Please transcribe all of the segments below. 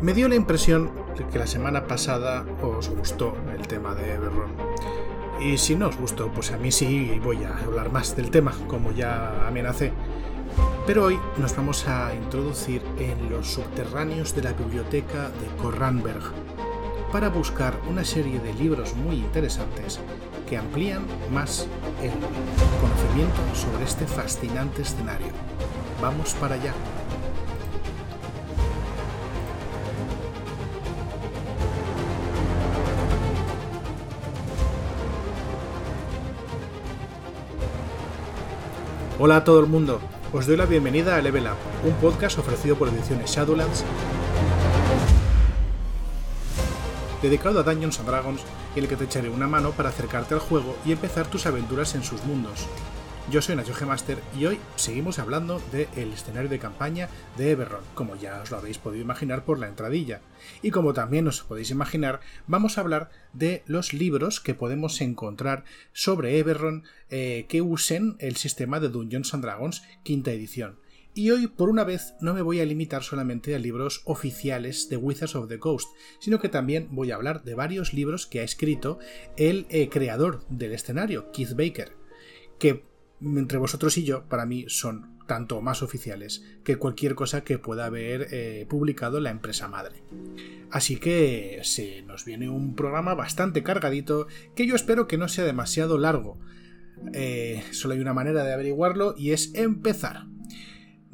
Me dio la impresión de que la semana pasada os gustó el tema de Everron. Y si no os gustó, pues a mí sí voy a hablar más del tema, como ya amenacé. Pero hoy nos vamos a introducir en los subterráneos de la biblioteca de Corranberg para buscar una serie de libros muy interesantes que amplían más el conocimiento sobre este fascinante escenario. Vamos para allá. Hola a todo el mundo, os doy la bienvenida a Level Up, un podcast ofrecido por Ediciones Shadowlands dedicado a Dungeons and Dragons en el que te echaré una mano para acercarte al juego y empezar tus aventuras en sus mundos. Yo soy Nacho Master y hoy seguimos hablando del escenario de campaña de Everron, como ya os lo habéis podido imaginar por la entradilla. Y como también os podéis imaginar, vamos a hablar de los libros que podemos encontrar sobre Everron eh, que usen el sistema de Dungeons and Dragons quinta edición. Y hoy, por una vez, no me voy a limitar solamente a libros oficiales de Wizards of the Coast, sino que también voy a hablar de varios libros que ha escrito el eh, creador del escenario, Keith Baker, que entre vosotros y yo, para mí, son tanto más oficiales que cualquier cosa que pueda haber eh, publicado la empresa madre. Así que se nos viene un programa bastante cargadito que yo espero que no sea demasiado largo. Eh, solo hay una manera de averiguarlo y es empezar.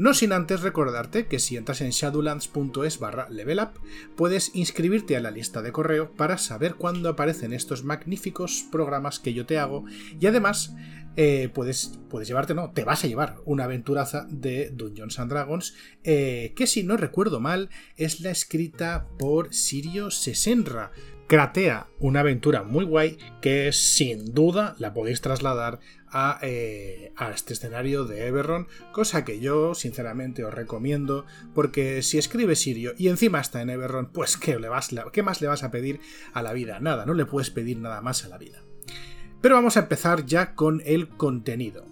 No sin antes recordarte que si entras en shadowlands.es barra levelup, puedes inscribirte a la lista de correo para saber cuándo aparecen estos magníficos programas que yo te hago y además eh, puedes, puedes llevarte, no, te vas a llevar una aventuraza de Dungeons and Dragons eh, que si no recuerdo mal es la escrita por Sirio Sesenra Cratea, una aventura muy guay que sin duda la podéis trasladar eh, a, este escenario de Everron, cosa que yo sinceramente os recomiendo, porque si escribe Sirio y encima está en Everron, pues ¿qué, le vas, ¿qué más le vas a pedir a la vida? Nada, no le puedes pedir nada más a la vida. Pero vamos a empezar ya con el contenido.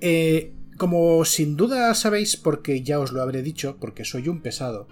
Eh, como sin duda sabéis, porque ya os lo habré dicho, porque soy un pesado,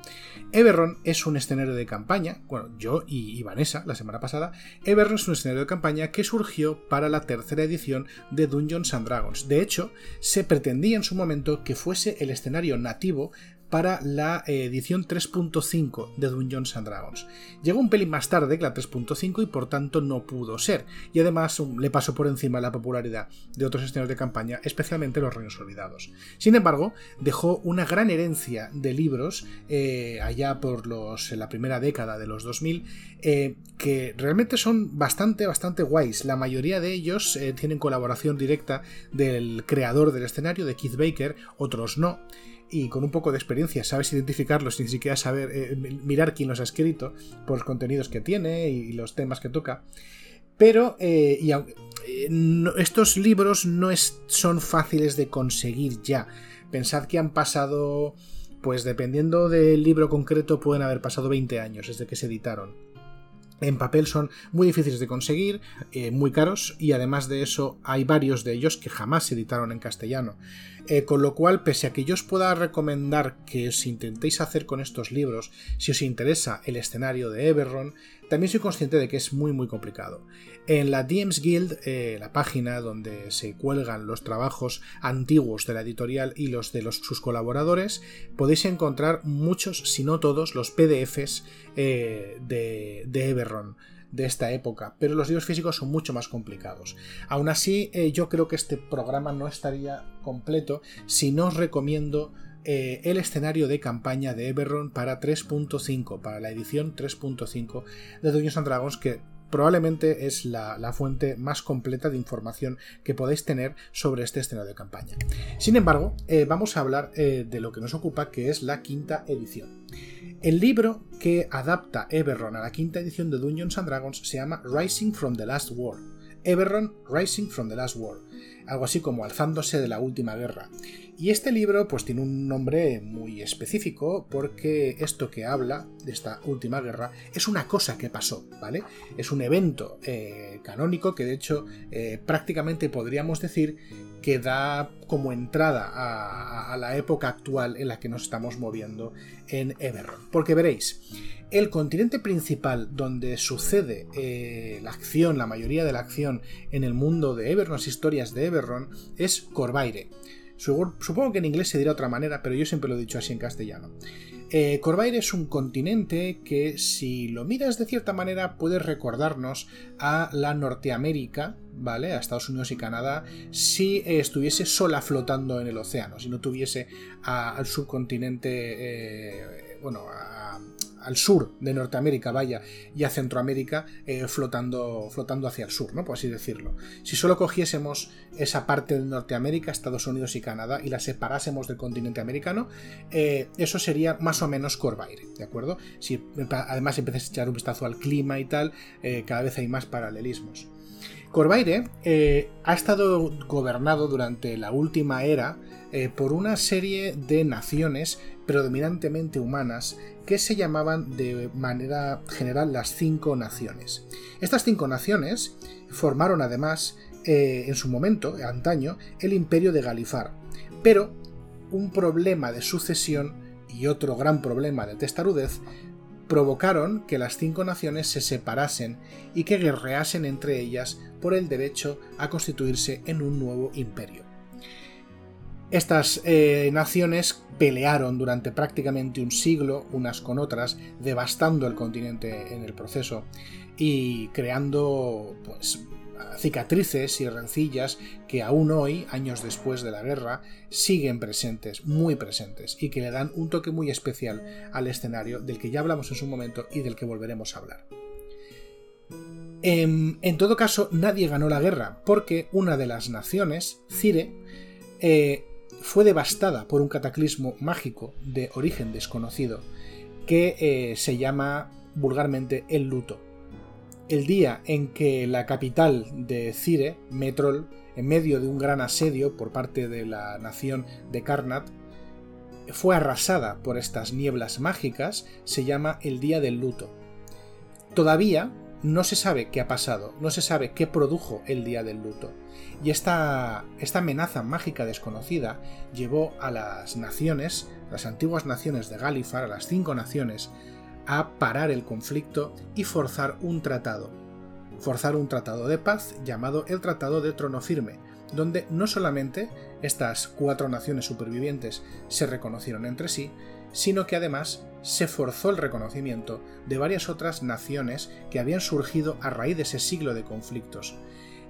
Everron es un escenario de campaña, bueno, yo y, Vanessa la semana pasada, Everron es un escenario de campaña que surgió para la tercera edición de Dungeons and Dragons. De hecho, se pretendía en su momento que fuese el escenario nativo para la eh, edición 3.5 de Dungeons and Dragons. Llegó un pelín más tarde que la 3.5 y por tanto no pudo ser, y además le pasó por encima la popularidad de otros escenarios de campaña, especialmente los Reinos Olvidados. Sin embargo, dejó una gran herencia de libros eh, allá por los, la primera década de los 2000 eh, que realmente son bastante, bastante guays. La mayoría de ellos tienen colaboración directa del creador del escenario, de Keith Baker, otros no y con un poco de experiencia sabes identificarlos sin siquiera saber eh, mirar quién los ha escrito por los contenidos que tiene y, los temas que toca. Pero eh, y, eh, estos libros no son fáciles de conseguir ya. Pensad que han pasado, pues dependiendo del libro concreto, pueden haber pasado 20 años desde que se editaron en papel son muy difíciles de conseguir, eh, muy caros y además de eso hay varios de ellos que jamás se editaron en castellano. Eh, con lo cual, pese a que yo os pueda recomendar que os intentéis hacer con estos libros, si os interesa el escenario de Everron, también soy consciente de que es muy muy complicado. En la DMs Guild, eh, la página donde se cuelgan los trabajos antiguos de la editorial y los de sus colaboradores, podéis encontrar muchos, si no todos, los PDFs eh, de, de de esta época, pero los libros físicos son mucho más complicados. Aún así, eh, yo creo que este programa no estaría completo si no os recomiendo el escenario de campaña de Everron para 3.5, para la edición 3.5 de Dungeons Dragons, que probablemente es la, fuente más completa de información que podéis tener sobre este escenario de campaña. Sin embargo, eh, vamos a hablar eh, de lo que nos ocupa, que es la quinta edición. El libro que adapta Everron a la quinta edición de Dungeons Dragons se llama Rising from the Last War. Everron Rising from the Last War. algo así como Alzándose de la Última Guerra. Y este libro pues tiene un nombre muy específico porque esto que habla de esta última guerra es una cosa que pasó, ¿vale? Es un evento eh, canónico que de hecho eh, prácticamente podríamos decir que da como entrada a, la época actual en la que nos estamos moviendo en Eberron. Porque veréis, el continente principal donde sucede eh, la acción, la mayoría de la acción en el mundo de Eberron, las historias de Eberron, es Corvaire. Supongo que en inglés se dirá otra manera, pero yo siempre lo he dicho así en castellano. Eh, Corvair es un continente que, si lo miras de cierta manera, puede recordarnos a la Norteamérica, ¿vale? A Estados Unidos y Canadá, si estuviese sola flotando en el océano, si no tuviese al subcontinente, eh, bueno, al sur de Norteamérica, vaya, y a Centroamérica eh, flotando, flotando hacia el sur, ¿no? Por así decirlo. Si solo cogiésemos esa parte de Norteamérica, Estados Unidos y Canadá, y la separásemos del continente americano, eh, eso sería más o menos Corvair, ¿de acuerdo? Si además empiezas a echar un vistazo al clima y tal, eh, cada vez hay más paralelismos. Corvaire ha estado gobernado durante la última era por una serie de naciones predominantemente humanas que se llamaban de manera general las cinco naciones. Estas cinco naciones formaron además eh, en su momento, antaño, el imperio de Galifar, pero un problema de sucesión y otro gran problema de testarudez provocaron que las cinco naciones se separasen y que guerreasen entre ellas por el derecho a constituirse en un nuevo imperio. Estas eh, naciones pelearon durante prácticamente un siglo unas con otras, devastando el continente en el proceso y creando pues, cicatrices y rencillas que aún hoy, años después de la guerra, siguen presentes, muy presentes, y que le dan un toque muy especial al escenario del que ya hablamos en su momento y del que volveremos a hablar. En, todo caso, nadie ganó la guerra, porque una de las naciones, Cire, eh, fue devastada por un cataclismo mágico de origen desconocido que eh, se llama vulgarmente el luto. El día en que la capital de Cire, Metrol, en medio de un gran asedio por parte de la nación de Karnat, fue arrasada por estas nieblas mágicas, se llama el Día del Luto. Todavía no se sabe qué ha pasado, no se sabe qué produjo el Día del Luto. Y esta, amenaza mágica desconocida llevó a las naciones, las antiguas naciones de Galifar, a las cinco naciones, a parar el conflicto y forzar un tratado. Forzar un tratado de paz llamado el Tratado de Trono Firme, donde no solamente estas cuatro naciones supervivientes se reconocieron entre sí, sino que además se forzó el reconocimiento de varias otras naciones que habían surgido a raíz de ese siglo de conflictos,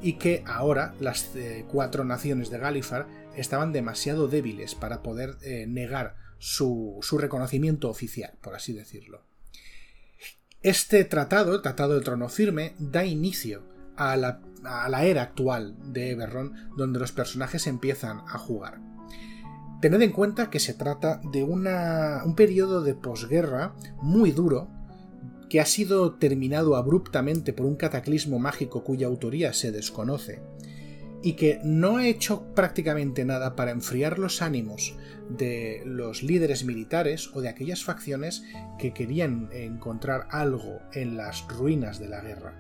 y que ahora las eh, cuatro naciones de Galifar estaban demasiado débiles para poder eh, negar su, reconocimiento oficial, por así decirlo. Este tratado, el Tratado del Trono Firme, da inicio a la, a la era actual de Eberron, donde los personajes empiezan a jugar. Tened en cuenta que se trata de un periodo de posguerra muy duro, que ha sido terminado abruptamente por un cataclismo mágico cuya autoría se desconoce, y que no ha hecho prácticamente nada para enfriar los ánimos de los líderes militares o de aquellas facciones que querían encontrar algo en las ruinas de la guerra.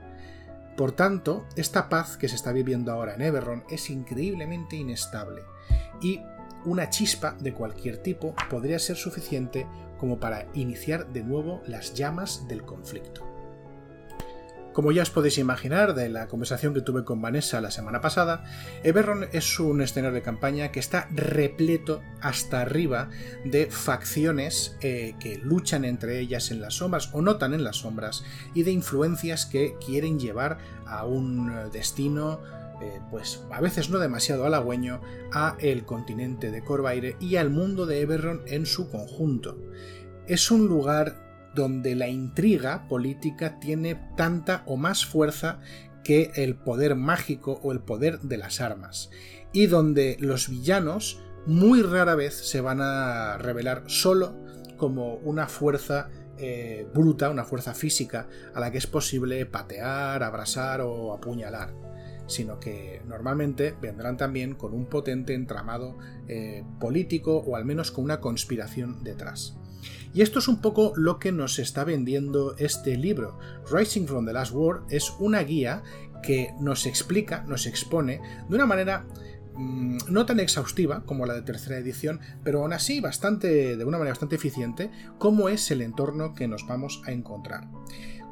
Por tanto, esta paz que se está viviendo ahora en Eberron es increíblemente inestable y una chispa de cualquier tipo podría ser suficiente como para iniciar de nuevo las llamas del conflicto. Como ya os podéis imaginar de la conversación que tuve con Vanessa la semana pasada, Eberron es un escenario de campaña que está repleto hasta arriba de facciones eh, que luchan entre ellas en las sombras o notan en las sombras y de influencias que quieren llevar a un destino eh, pues a veces no demasiado halagüeño, a el continente de Corvaire y al mundo de Eberron en su conjunto. Es un lugar donde la intriga política tiene tanta o más fuerza que el poder mágico o el poder de las armas, y donde los villanos muy rara vez se van a revelar solo como una fuerza eh, bruta, una fuerza física a la que es posible patear, abrasar o apuñalar sino que normalmente vendrán también con un potente entramado eh, político o al menos con una conspiración detrás. Y esto es un poco lo que nos está vendiendo este libro. Rising from the Last War es una guía que nos explica, nos expone de una manera mm, no tan exhaustiva como la de tercera edición, pero aún así bastante, de una manera bastante eficiente, cómo es el entorno que nos vamos a encontrar.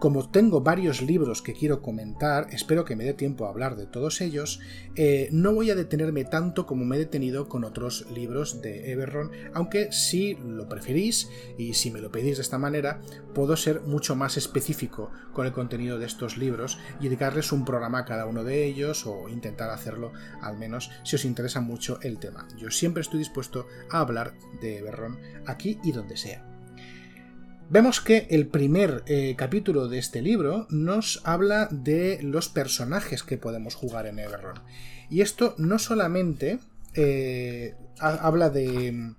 Como tengo varios libros que quiero comentar, espero que me dé tiempo a hablar de todos ellos, eh, no voy a detenerme tanto como me he detenido con otros libros de Everron, aunque si lo preferís y si me lo pedís de esta manera, puedo ser mucho más específico con el contenido de estos libros y dedicarles un programa a cada uno de ellos o intentar hacerlo al menos si os interesa mucho el tema. Yo siempre estoy dispuesto a hablar de Everron aquí y donde sea. Vemos que el primer eh, capítulo de este libro nos habla de los personajes que podemos jugar en Everron. Y esto no solamente eh, habla de,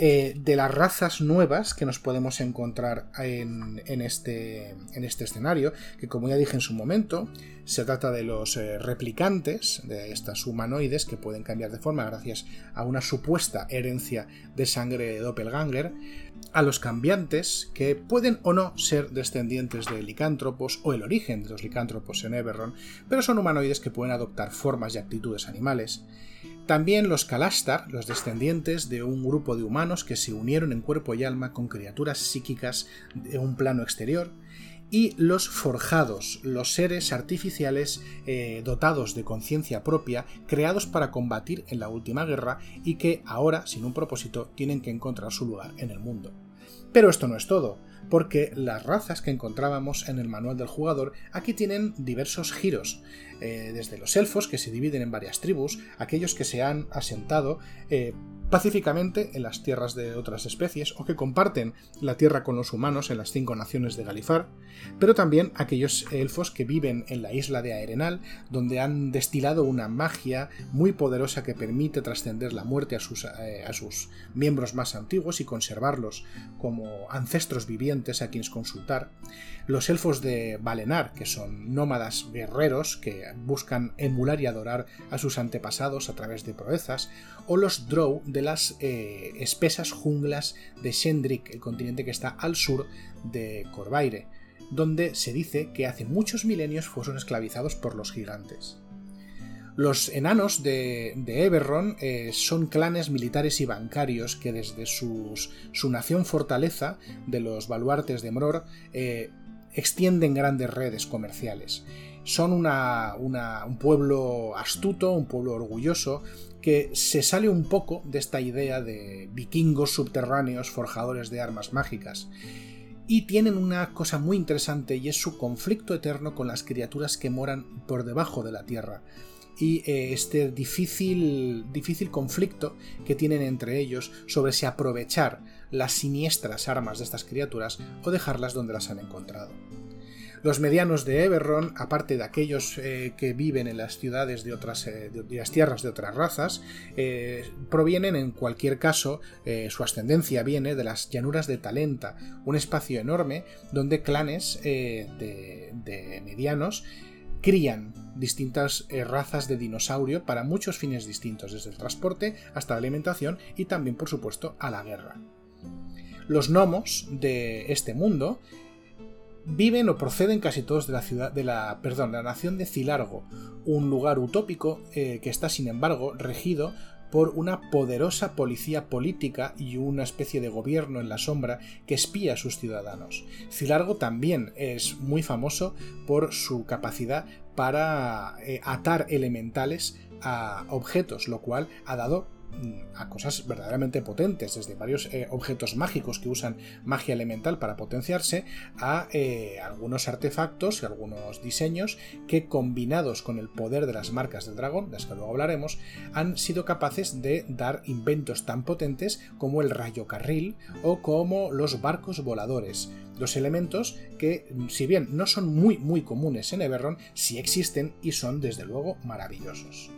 eh, de las razas nuevas que nos podemos encontrar en, este, en, este, escenario, que como ya dije en su momento, se trata de los eh, replicantes, de estas humanoides que pueden cambiar de forma gracias a una supuesta herencia de sangre de doppelganger, a los cambiantes, que pueden o no ser descendientes de licántropos o el origen de los licántropos en Everron, pero son humanoides que pueden adoptar formas y actitudes animales, también los Kalastar, los descendientes de un grupo de humanos que se unieron en cuerpo y alma con criaturas psíquicas de un plano exterior, y los forjados, los seres artificiales eh, dotados de conciencia propia, creados para combatir en la última guerra y que ahora, sin un propósito, tienen que encontrar su lugar en el mundo. Pero esto no es todo porque las razas que encontrábamos en el manual del jugador aquí tienen diversos giros, eh, desde los elfos que se dividen en varias tribus, aquellos que se han asentado eh, pacíficamente en las tierras de otras especies o que comparten la tierra con los humanos en las cinco naciones de Galifar, pero también aquellos elfos que viven en la isla de Aerenal, donde han destilado una magia muy poderosa que permite trascender la muerte a sus, eh, a sus miembros más antiguos y conservarlos como ancestros vivientes a quienes consultar, los elfos de Valenar, que son nómadas guerreros que buscan emular y adorar a sus antepasados a través de proezas, o los Drow de las eh, espesas junglas de Shendrik, el continente que está al sur de Corvaire, donde se dice que hace muchos milenios fueron esclavizados por los gigantes. Los enanos de, de Eberron eh, son clanes militares y bancarios que desde su nación fortaleza de los baluartes de Mror eh, extienden grandes redes comerciales. Son un pueblo astuto, un pueblo orgulloso, que se sale un poco de esta idea de vikingos subterráneos forjadores de armas mágicas. Y tienen una cosa muy interesante y es su conflicto eterno con las criaturas que moran por debajo de la tierra y eh, este difícil, difícil conflicto que tienen entre ellos sobre si aprovechar las siniestras armas de estas criaturas o dejarlas donde las han encontrado. Los medianos de Eberron, aparte de aquellos eh, que viven en las ciudades de otras eh, las tierras de otras razas, eh, provienen en cualquier caso, su ascendencia viene de las llanuras de Talenta, un espacio enorme donde clanes de, de medianos crían distintas razas de dinosaurio para muchos fines distintos, desde el transporte hasta la alimentación y también, por supuesto, a la guerra. Los gnomos de este mundo viven o proceden casi todos de la ciudad de la perdón, la nación de Cilargo, un lugar utópico eh, que está sin embargo regido por una poderosa policía política y una especie de gobierno en la sombra que espía a sus ciudadanos. Cilargo también es muy famoso por su capacidad para eh, atar elementales a objetos, lo cual ha dado a cosas verdaderamente potentes, desde varios eh, objetos mágicos que usan magia elemental para potenciarse, a eh, algunos artefactos y algunos diseños que combinados con el poder de las marcas del dragón, de las que luego hablaremos, han sido capaces de dar inventos tan potentes como el rayo carril o como los barcos voladores. Los elementos que, si bien no son muy muy comunes en Everron, sí existen y son desde luego maravillosos.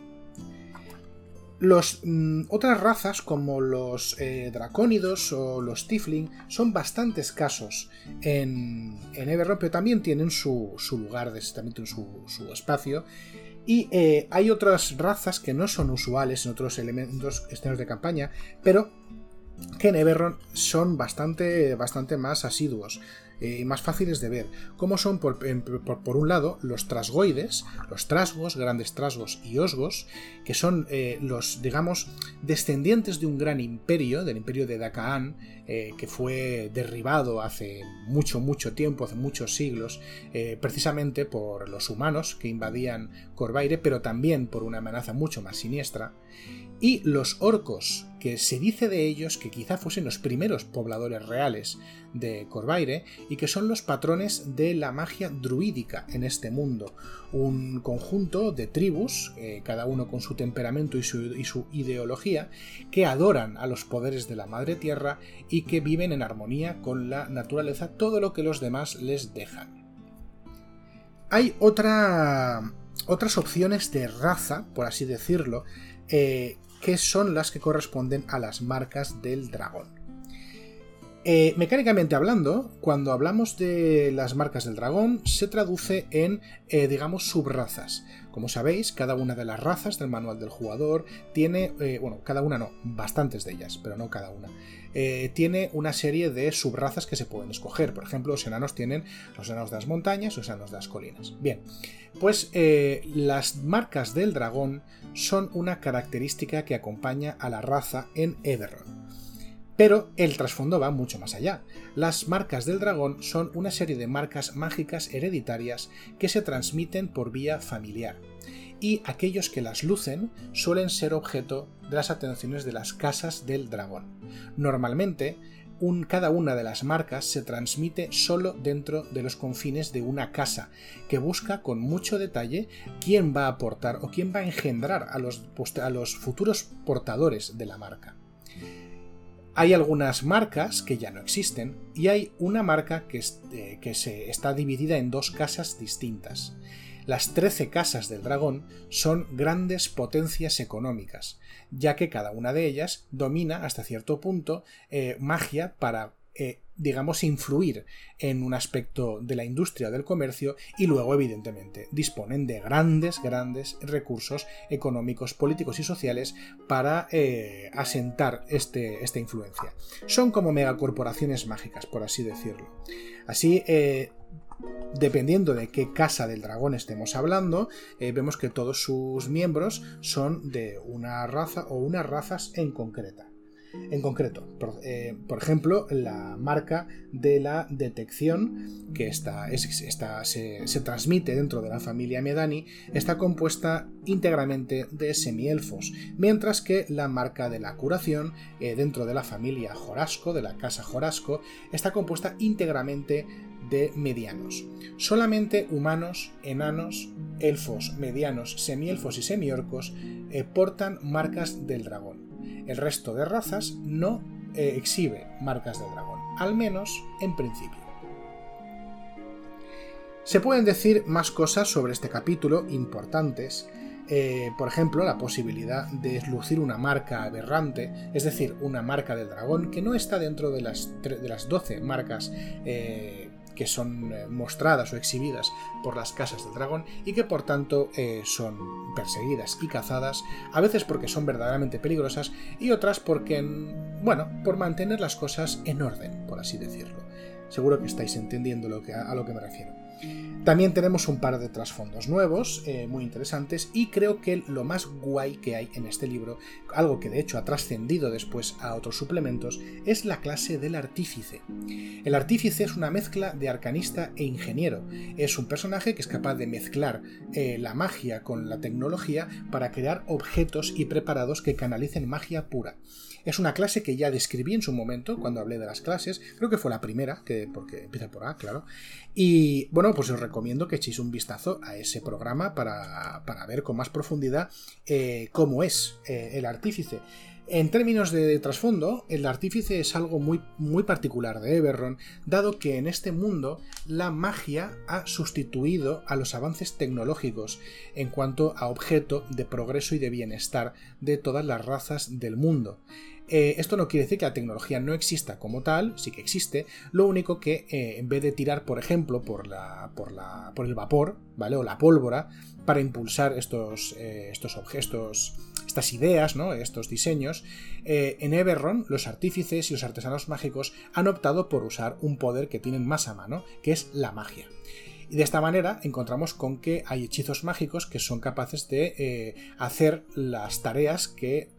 Los, mm, otras razas como los eh, dracónidos o los Tifling son bastante escasos en, en pero también tienen su, lugar, también tienen su, espacio. Y eh, hay otras razas que no son usuales en otros elementos escenarios de campaña, pero que en Everron son bastante, bastante más asiduos eh, más fáciles de ver, como son por, un lado los trasgoides, los trasgos, grandes trasgos y osgos, que son eh, los, digamos, descendientes de un gran imperio, del imperio de Dakaan, eh, que fue derribado hace mucho, mucho tiempo, hace muchos siglos, precisamente por los humanos que invadían Corvaire, pero también por una amenaza mucho más siniestra y los orcos, que se dice de ellos que quizá fuesen los primeros pobladores reales de Corvaire y que son los patrones de la magia druídica en este mundo, un conjunto de tribus, eh, cada uno con su temperamento y su, ideología, que adoran a los poderes de la Madre Tierra y que viven en armonía con la naturaleza, todo lo que los demás les dejan. Hay otra, otras opciones de raza, por así decirlo, eh, que son las que corresponden a las marcas del dragón. Eh, mecánicamente hablando, cuando hablamos de las marcas del dragón, se traduce en, eh, digamos, subrazas. Como sabéis, cada una de las razas del manual del jugador tiene, eh, bueno, cada una no, bastantes de ellas, pero no cada una, tiene una serie de subrazas que se pueden escoger. Por ejemplo, los enanos tienen los enanos de las montañas, los enanos de las colinas. Bien, pues las marcas del dragón son una característica que acompaña a la raza en Everron. Pero el trasfondo va mucho más allá. Las marcas del dragón son una serie de marcas mágicas hereditarias que se transmiten por vía familiar, y aquellos que las lucen suelen ser objeto de las atenciones de las casas del dragón. Normalmente, cada una de las marcas se transmite solo dentro de los confines de una casa, que busca con mucho detalle quién va a aportar o quién va a engendrar a los, futuros portadores de la marca. Hay algunas marcas que ya no existen y hay una marca que, eh, que se está dividida en dos casas distintas. Las trece casas del dragón son grandes potencias económicas, ya que cada una de ellas domina hasta cierto punto eh, magia para eh, digamos, influir en un aspecto de la industria del comercio y luego, evidentemente, disponen de grandes, grandes recursos económicos, políticos y sociales para eh, asentar este, esta influencia. Son como megacorporaciones mágicas, por así decirlo. Así, dependiendo de qué casa del dragón estemos hablando, eh, vemos que todos sus miembros son de una raza o unas razas en concreta. En concreto, por, eh, ejemplo, la marca de la detección, que está, se, transmite dentro de la familia Medani, está compuesta íntegramente de semielfos, mientras que la marca de la curación, eh, dentro de la familia Jorasco, de la casa Jorasco, está compuesta íntegramente de medianos. Solamente humanos, enanos, elfos, medianos, semielfos y semiorcos eh, portan marcas del dragón. El resto de razas no eh, exhibe marcas del dragón, al menos en principio. Se pueden decir más cosas sobre este capítulo importantes, eh, por ejemplo, la posibilidad de lucir una marca aberrante, es decir, una marca del dragón que no está dentro de las, de las 12 marcas que son eh, mostradas o exhibidas por las casas del dragón y que por tanto eh, son perseguidas y cazadas, a veces porque son verdaderamente peligrosas y otras porque, bueno, por mantener las cosas en orden, por así decirlo. Seguro que estáis entendiendo lo que, a lo que me refiero. También tenemos un par de trasfondos nuevos, eh, muy interesantes, y creo que lo más guay que hay en este libro, algo que de hecho ha trascendido después a otros suplementos, es la clase del artífice. El artífice es una mezcla de arcanista e ingeniero. Es un personaje que es capaz de mezclar eh, la magia con la tecnología para crear objetos y preparados que canalicen magia pura. Es una clase que ya describí en su momento cuando hablé de las clases, creo que fue la primera, que, porque empieza por A, claro. Y bueno, pues os recomiendo que echéis un vistazo a ese programa para, ver con más profundidad eh, cómo es eh, el artífice. En términos de trasfondo, el artífice es algo muy, muy particular de Eberron, dado que en este mundo la magia ha sustituido a los avances tecnológicos en cuanto a objeto de progreso y de bienestar de todas las razas del mundo. Eh, esto no quiere decir que la tecnología no exista como tal, sí que existe, lo único que eh, en vez de tirar, por ejemplo, por, el vapor, ¿vale? O la pólvora, para impulsar estos, eh, objetos, estas ideas, ¿no? estos diseños, en Eberron los artífices y los artesanos mágicos han optado por usar un poder que tienen más a mano, que es la magia. Y de esta manera encontramos con que hay hechizos mágicos que son capaces de hacer las tareas que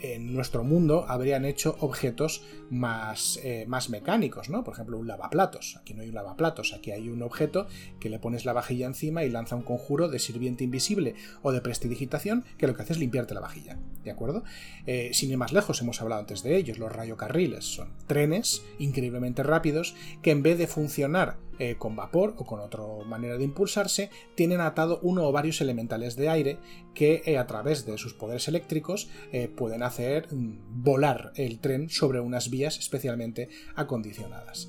en nuestro mundo habrían hecho objetos más, eh, más mecánicos, ¿no? Por ejemplo, un lavaplatos. Aquí no hay un lavaplatos, aquí hay un objeto que le pones la vajilla encima y lanza un conjuro de sirviente invisible o de prestidigitación que lo que hace es limpiarte la vajilla, ¿de acuerdo? Eh, sin ir más lejos, hemos hablado antes de ellos, los rayocarriles son trenes increíblemente rápidos que en vez de funcionar eh, con vapor o con otra manera de impulsarse, tienen atado uno o varios elementales de aire que a través de sus poderes eléctricos pueden hacer mm, volar el tren sobre unas vías especialmente acondicionadas.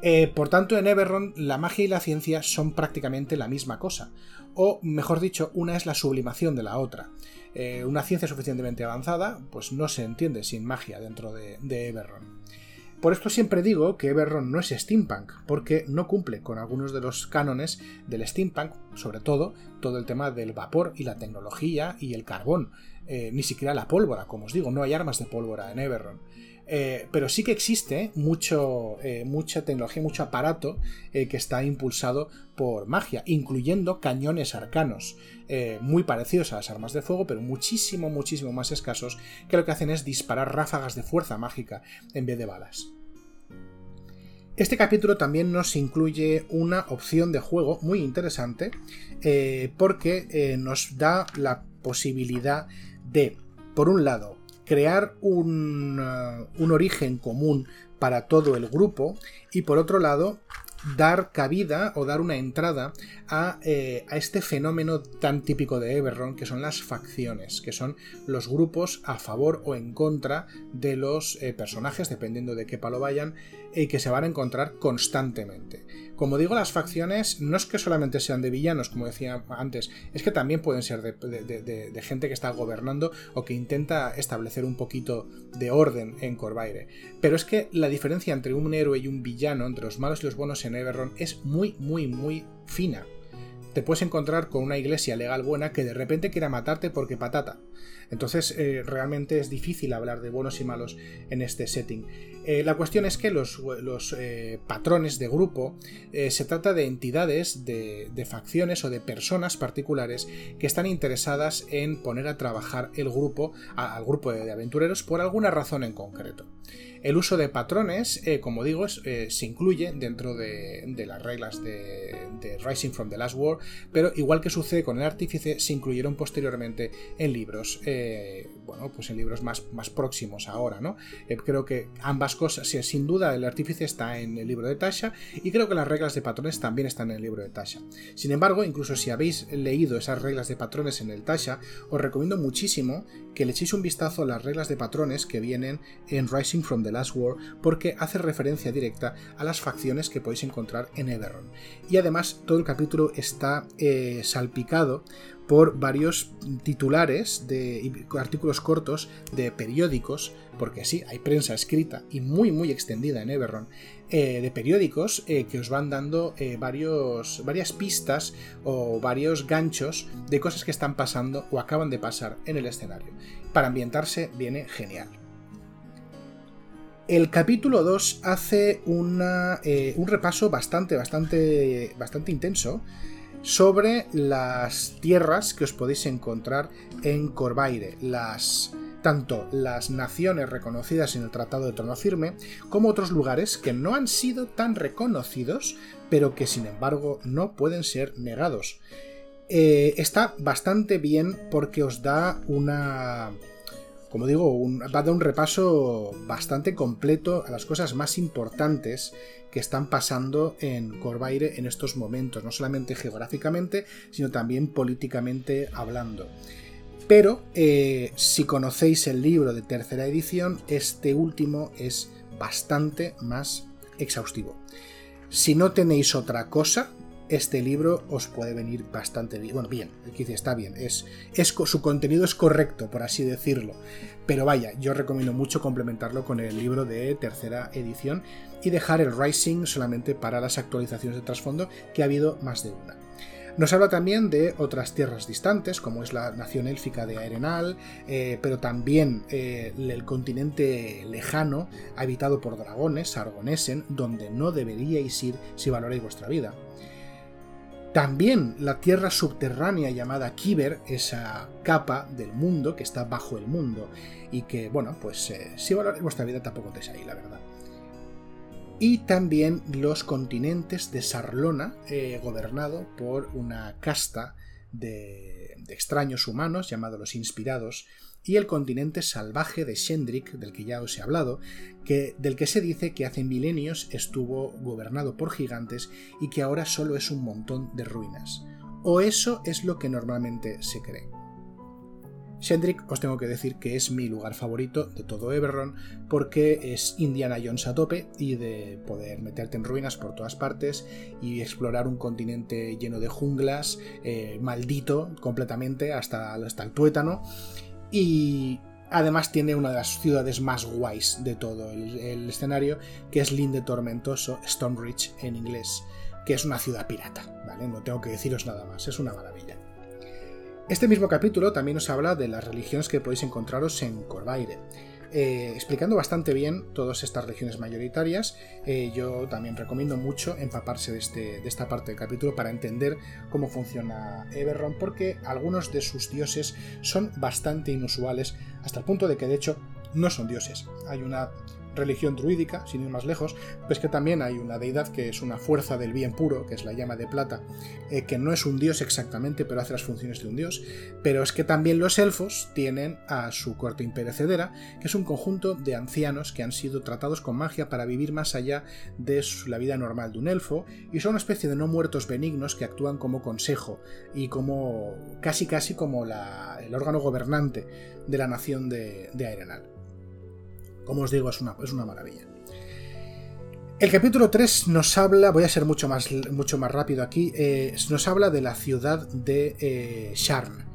Eh, por tanto, en Everron la magia y la ciencia son prácticamente la misma cosa, o mejor dicho, una es la sublimación de la otra. Eh, una ciencia suficientemente avanzada, pues no se entiende sin magia dentro de, de Everron. Por esto siempre digo que Everron no es steampunk, porque no cumple con algunos de los cánones del steampunk, sobre todo todo el tema del vapor y la tecnología y el carbón, eh, ni siquiera la pólvora, como os digo, no hay armas de pólvora en Everron. Eh, pero sí que existe mucho, eh, mucha tecnología, mucho aparato que está impulsado por magia, incluyendo cañones arcanos, muy parecidos a las armas de fuego, pero muchísimo, muchísimo más escasos, que lo que hacen es disparar ráfagas de fuerza mágica en vez de balas. Este capítulo también nos incluye una opción de juego muy interesante porque nos da la posibilidad de, por un lado, crear un, uh, un origen común para todo el grupo y por otro lado, dar cabida o dar una entrada a, eh, a, este fenómeno tan típico de Everron que son las facciones, que son los grupos a favor o en contra de los eh, personajes, dependiendo de qué palo vayan, y que se van a encontrar constantemente. Como digo, las facciones no es que solamente sean de villanos, como decía antes, es que también pueden ser de, gente que está gobernando o que intenta establecer un poquito de orden en Corvaire. Pero es que la diferencia entre un héroe y un villano, entre los malos y los buenos en Everron, es muy, muy, muy fina te puedes encontrar con una iglesia legal buena que de repente quiera matarte porque patata. Entonces eh, realmente es difícil hablar de buenos y malos en este setting. Eh, la cuestión es que los, eh, patrones de grupo se trata de entidades, de, facciones o de personas particulares que están interesadas en poner a trabajar el grupo, al grupo de aventureros por alguna razón en concreto. El uso de patrones, eh, como digo, eh, se incluye dentro de, las reglas de, Rising from the Last War, pero igual que sucede con el artífice, se incluyeron posteriormente en libros, eh, bueno, pues en libros más, más próximos ahora, ¿no? creo que ambas cosas, sin duda el artífice está en el libro de Tasha y creo que las reglas de patrones también están en el libro de Tasha. Sin embargo, incluso si habéis leído esas reglas de patrones en el Tasha, os recomiendo muchísimo que le echéis un vistazo a las reglas de patrones que vienen en Rising from the Last War porque hace referencia directa a las facciones que podéis encontrar en Everon. Y además todo el capítulo está eh, salpicado por varios titulares de artículos cortos de periódicos, porque sí, hay prensa escrita y muy muy extendida en Everron, eh, de periódicos eh, que os van dando varios, varias pistas o varios ganchos de cosas que están pasando o acaban de pasar en el escenario. Para ambientarse viene genial. El capítulo 2 hace eh, un repaso bastante, bastante, bastante intenso sobre las tierras que os podéis encontrar en Corvaire, las tanto las naciones reconocidas en el Tratado de Trono Firme como otros lugares que no han sido tan reconocidos, pero que sin embargo no pueden ser negados. Eh, está bastante bien porque os da una como digo, va a dar un repaso bastante completo a las cosas más importantes que están pasando en Corvaire en estos momentos, no solamente geográficamente, sino también políticamente hablando. Pero eh, si conocéis el libro de tercera edición, este último es bastante más exhaustivo. Si no tenéis otra cosa, este libro os puede venir bastante bien. Bueno, bien, está bien, es, es, su contenido es correcto, por así decirlo. Pero vaya, yo recomiendo mucho complementarlo con el libro de tercera edición y dejar el Rising solamente para las actualizaciones de trasfondo, que ha habido más de una. Nos habla también de otras tierras distantes, como es la nación élfica de Arenal, eh, pero también eh, el continente lejano, habitado por dragones, Argonesen, donde no deberíais ir si valoráis vuestra vida. También la tierra subterránea llamada Kiber, esa capa del mundo que está bajo el mundo y que, bueno, pues eh, si valoráis vuestra vida tampoco te ahí, la verdad y también los continentes de Sarlona, eh, gobernado por una casta de, extraños humanos llamados los Inspirados, y el continente salvaje de Shendrik, del que ya os he hablado, que, del que se dice que hace milenios estuvo gobernado por gigantes y que ahora solo es un montón de ruinas. O eso es lo que normalmente se cree. Shendrik os tengo que decir que es mi lugar favorito de todo Eberron porque es Indiana Jones a tope y de poder meterte en ruinas por todas partes y explorar un continente lleno de junglas, eh, maldito completamente hasta, hasta el tuétano y además tiene una de las ciudades más guays de todo el, escenario que es Linde Tormentoso, Stoneridge en inglés, que es una ciudad pirata, ¿vale? No tengo que deciros nada más, es una maravilla. Este mismo capítulo también os habla de las religiones que podéis encontraros en Corvaire. Eh, explicando bastante bien todas estas religiones mayoritarias. Eh, yo también recomiendo mucho empaparse de, este, de, esta parte del capítulo para entender cómo funciona Eberron, porque algunos de sus dioses son bastante inusuales, hasta el punto de que de hecho no son dioses. Hay una religión druídica, sin ir más lejos, pues que también hay una deidad que es una fuerza del bien puro, que es la llama de plata, eh, que no es un dios exactamente, pero hace las funciones de un dios, pero es que también los elfos tienen a su corte imperecedera, que es un conjunto de ancianos que han sido tratados con magia para vivir más allá de la vida normal de un elfo, y son una especie de no muertos benignos que actúan como consejo y como casi casi como el órgano gobernante de la nación de, de Aerenal. Como os digo, es una, es una maravilla. El capítulo 3 nos habla, voy a ser mucho más, mucho más rápido aquí, eh, nos habla de la ciudad de eh, Sharn.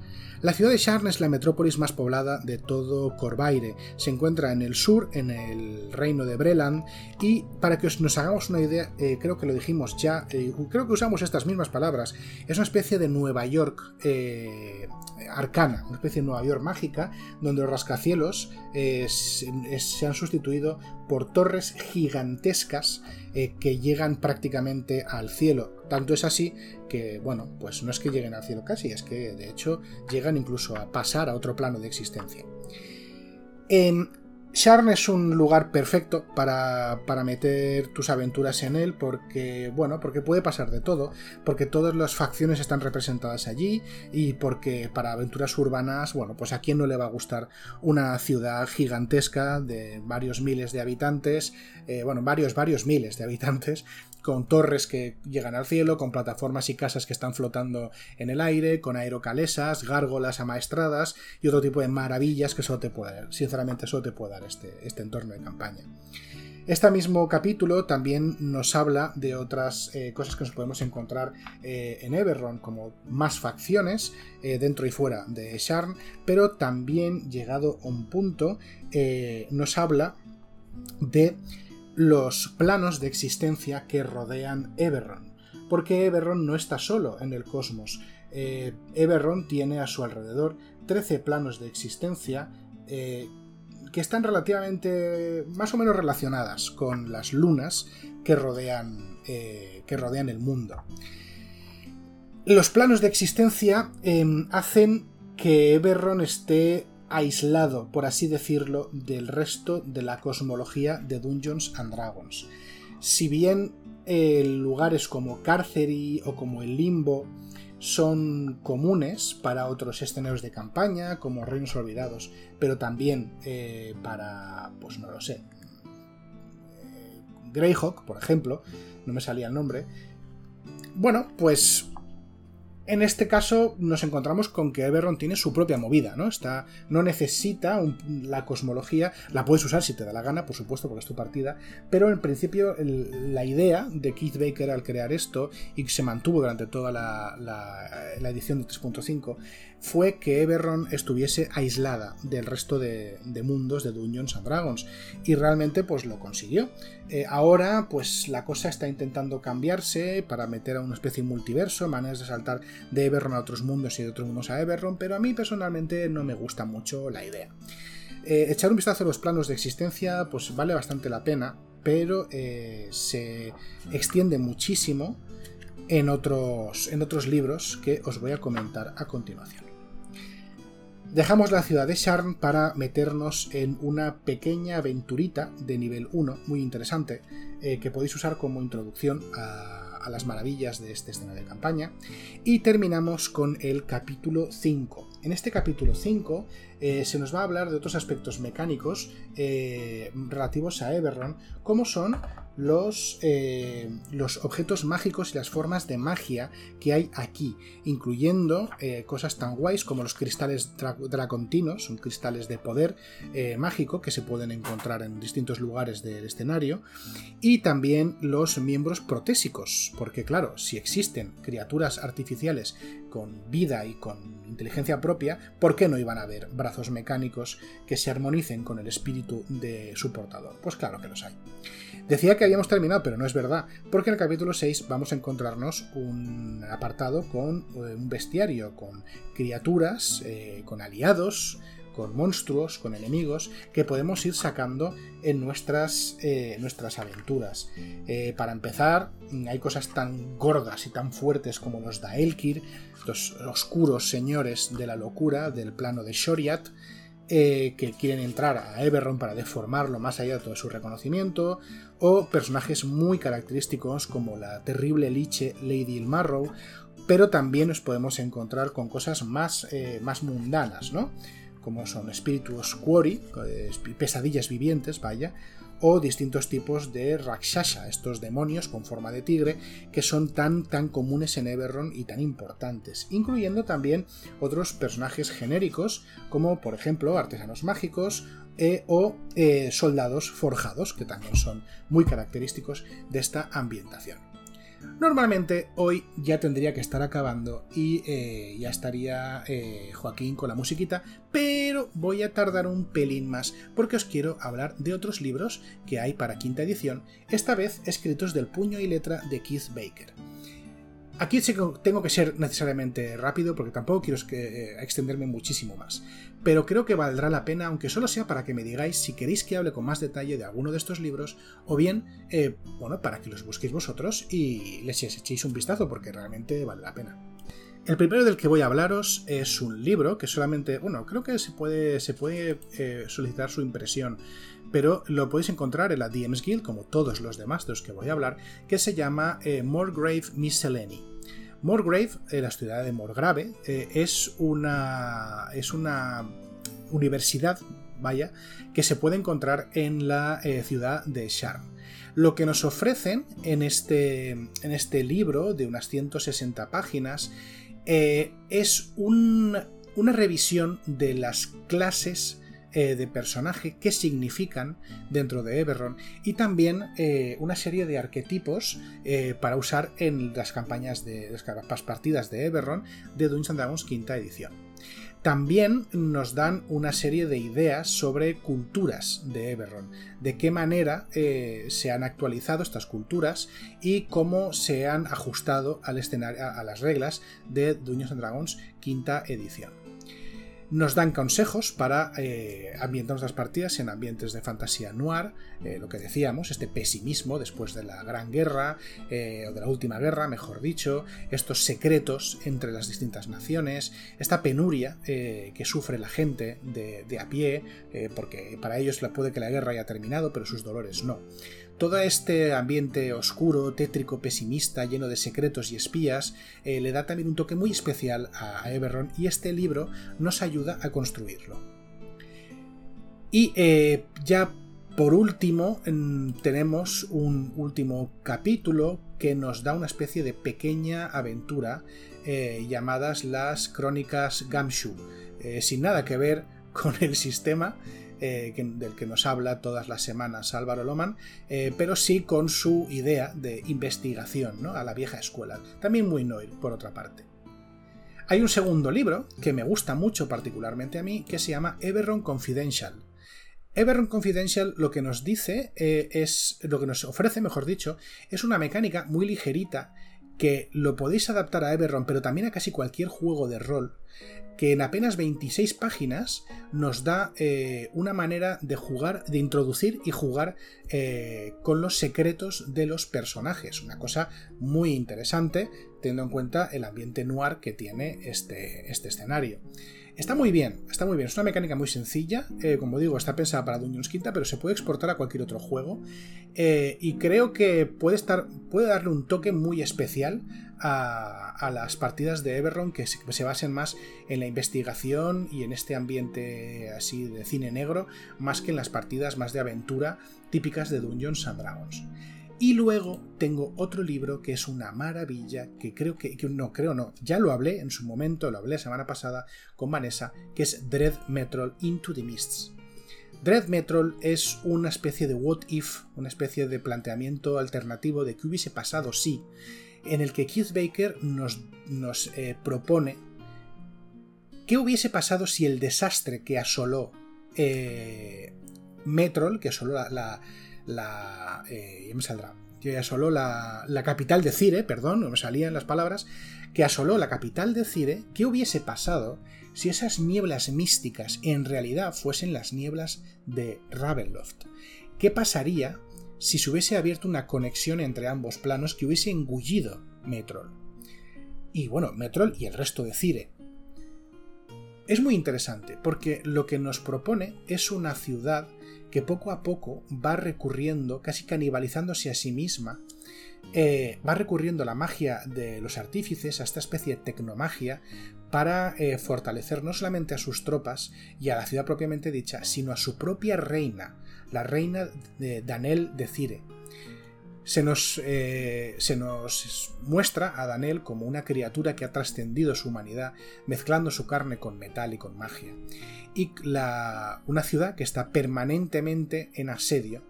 La ciudad de Sharn es la metrópolis más poblada de todo Corvaire. Se encuentra en el sur, en el reino de Breland, y para que nos hagamos una idea, eh, creo que lo dijimos ya, eh, creo que usamos estas mismas palabras, es una especie de Nueva York eh, arcana, una especie de Nueva York mágica, donde los rascacielos se han sustituido por torres gigantescas que llegan prácticamente al cielo. Tanto es así que, bueno, pues no es que lleguen al cielo casi, es que de hecho llegan incluso a pasar a otro plano de existencia. En Sharn es un lugar perfecto para, para, meter tus aventuras en él porque, bueno, porque puede pasar de todo, porque todas las facciones están representadas allí y porque para aventuras urbanas, bueno, pues a quién no le va a gustar una ciudad gigantesca de varios miles de habitantes, eh, bueno, varios, varios miles de habitantes, con torres que llegan al cielo, con plataformas y casas que están flotando en el aire, con aerocalesas, gárgolas amaestradas y otro tipo de maravillas que solo te puede dar, sinceramente solo te puede dar este, este entorno de campaña. Este mismo capítulo también nos habla de otras eh, cosas que nos podemos encontrar eh, en Everron, como más facciones eh, dentro y fuera de Sharn, pero también llegado a un punto nos habla de los planos de existencia que rodean Eberron. Porque Eberron no está solo en el cosmos. Eh, Eberron tiene a su alrededor 13 planos de existencia eh, que están relativamente más o menos relacionadas con las lunas que rodean, eh, que rodean el mundo. Los planos de existencia em, hacen que Eberron esté aislado, por así decirlo, del resto de la cosmología de Dungeons and Dragons. Si bien eh, lugares como Carcery o como el Limbo son comunes para otros escenarios de campaña, como Reinos Olvidados, pero también eh, para, pues no lo sé, eh, Greyhawk, por ejemplo, no me salía el nombre. Bueno, pues En este caso nos encontramos con que Eberron tiene su propia movida, ¿no? Está, no necesita la cosmología, la puedes usar si te da la gana, por supuesto, porque es tu partida, pero en principio la idea de Keith Baker al crear esto y que se mantuvo durante toda la, la edición de 3.5 fue que Eberron estuviese aislada del resto de, mundos de Dungeons and Dragons y realmente pues lo consiguió. Eh, ahora pues la cosa está intentando cambiarse para meter a una especie de multiverso, maneras de saltar de Eberron a otros mundos y de otros mundos a Eberron, pero a mí personalmente no me gusta mucho la idea. Eh, echar un vistazo a los planos de existencia pues vale bastante la pena, pero eh, se extiende muchísimo en otros, en otros libros que os voy a comentar a continuación. Dejamos la ciudad de Sharn para meternos en una pequeña aventurita de nivel 1, muy interesante, eh, que podéis usar como introducción a, las maravillas de este escenario de campaña. Y terminamos con el capítulo 5. En este capítulo 5 eh, se nos va a hablar de otros aspectos mecánicos eh, relativos a Eberron, como son los, eh, los, objetos mágicos y las formas de magia que hay aquí, incluyendo eh, cosas tan guays como los cristales dracontinos, son cristales de poder eh, mágico que se pueden encontrar en distintos lugares del escenario, y también los miembros protésicos, porque claro, si existen criaturas artificiales con vida y con inteligencia propia, ¿por qué no iban a haber brazos mecánicos que se armonicen con el espíritu de su portador? Pues claro que los hay. Decía que habíamos terminado, pero no es verdad, porque en el capítulo 6 vamos a encontrarnos un apartado con eh, un bestiario, con criaturas, eh, con aliados, con monstruos, con enemigos, que podemos ir sacando en nuestras, eh, nuestras aventuras. para empezar, hay cosas tan gordas y tan fuertes como los Daelkir, los oscuros señores de la locura del plano de Shoriat, que quieren entrar a Eberron para deformarlo más allá de todo su reconocimiento, o personajes muy característicos como la terrible liche Lady Ilmarrow, pero también nos podemos encontrar con cosas más, eh, más mundanas, ¿no? como son espíritus Quori, eh, pesadillas vivientes, vaya, o distintos tipos de Rakshasha, estos demonios con forma de tigre que son tan tan comunes en Eberron y tan importantes, incluyendo también otros personajes genéricos como por ejemplo artesanos mágicos eh, o eh, soldados forjados, que también son muy característicos de esta ambientación. Normalmente hoy ya tendría que estar acabando y eh, ya estaría eh, Joaquín con la musiquita, pero voy a tardar un pelín más porque os quiero hablar de otros libros que hay para quinta edición, esta vez escritos del puño y letra de Keith Baker. Aquí tengo que ser necesariamente rápido porque tampoco quiero extenderme muchísimo más, pero creo que valdrá la pena, aunque solo sea para que me digáis si queréis que hable con más detalle de alguno de estos libros, o bien, eh, bueno, para que los busquéis vosotros y les echéis un vistazo porque realmente vale la pena. El primero del que voy a hablaros es un libro que solamente, bueno, creo que se puede, se puede eh, solicitar su impresión pero lo podéis encontrar en la DMs Guild, como todos los demás de los que voy a hablar, que se llama eh, Miscellany. Morgrave, eh, la ciudad de Morgrave, eh, es, una, es una universidad, vaya, que se puede encontrar en la ciudad de Sharm. Lo que nos ofrecen en este, en este libro de unas 160 páginas es una revisión de las clases eh, de personaje, qué significan dentro de Eberron y también eh, una serie de arquetipos eh, para usar en las campañas de las partidas de Eberron de Dungeons and Dragons quinta edición. También nos dan una serie de ideas sobre culturas de Eberron, de qué manera se han actualizado estas culturas y cómo se han ajustado al escenario, a las reglas de Dungeons and Dragons quinta edición. Nos dan consejos para eh, ambientar nuestras partidas en ambientes de fantasía noir, eh, lo que decíamos, este pesimismo después de la Gran Guerra, eh, o de la Última Guerra, mejor dicho, estos secretos entre las distintas naciones, esta penuria que sufre la gente de, de a pie, porque para ellos puede que la guerra haya terminado, pero sus dolores no. Todo este ambiente oscuro, tétrico, pesimista, lleno de secretos y espías, eh, le da también un toque muy especial a Eberron y este libro nos ayuda a construirlo. Y eh, ya Por último, tenemos un último capítulo que nos da una especie de pequeña aventura eh, llamadas las Crónicas Gamshu, sin nada que ver con el sistema eh, del que nos habla todas las semanas Álvaro Loman, pero sí con su idea de investigación ¿no? a la vieja escuela. También muy Noir, por otra parte. Hay un segundo libro que me gusta mucho particularmente a mí, que se llama Everron Confidential Everron Confidential lo que nos dice eh, es, lo que nos ofrece, mejor dicho, es una mecánica muy ligerita que lo podéis adaptar a Everron, pero también a casi cualquier juego de rol, que en apenas 26 páginas nos da eh, una manera de jugar, de introducir y jugar eh, con los secretos de los personajes. Una cosa muy interesante, teniendo en cuenta el ambiente noir que tiene este, este escenario. Está muy bien, está muy bien. Es una mecánica muy sencilla. Eh, como digo, está pensada para Dungeons Quinta, pero se puede exportar a cualquier otro juego. Eh, y creo que puede, estar, puede darle un toque muy especial a, las partidas de Everron que se, basen más en la investigación y en este ambiente así de cine negro, más que en las partidas más de aventura típicas de Dungeons and Dragons. Y luego tengo otro libro que es una maravilla, que creo que, no, creo no, ya lo hablé en su momento, lo hablé la semana pasada con Vanessa, que es Dread Metrol Into the Mists. Dread Metrol es una especie de what if, una especie de planteamiento alternativo de qué hubiese pasado si, en el que Keith Baker nos, nos eh, propone qué hubiese pasado si el desastre que asoló eh, Metrol, que asoló la. Eh, ya me saldrá. Ya asoló la, la capital de Cire, perdón, no me salían las palabras, que asoló la capital de Cire, ¿qué hubiese pasado si esas nieblas místicas en realidad fuesen las nieblas de Ravenloft? ¿Qué pasaría si se hubiese abierto una conexión entre ambos planos que hubiese engullido Metrol? Y bueno, Metrol y el resto de Cire. Es muy interesante porque lo que nos propone es una ciudad que poco a poco va recurriendo, casi canibalizándose a sí misma, eh, va recurriendo a la magia de los artífices, a esta especie de tecnomagia, para eh, fortalecer no solamente a sus tropas y a la ciudad propiamente dicha, sino a su propia reina, la reina de Danel de Cire, se nos, eh, se nos, muestra a Daniel como una criatura que ha trascendido su humanidad, mezclando su carne con metal y con magia. Y una ciudad que está permanentemente en asedio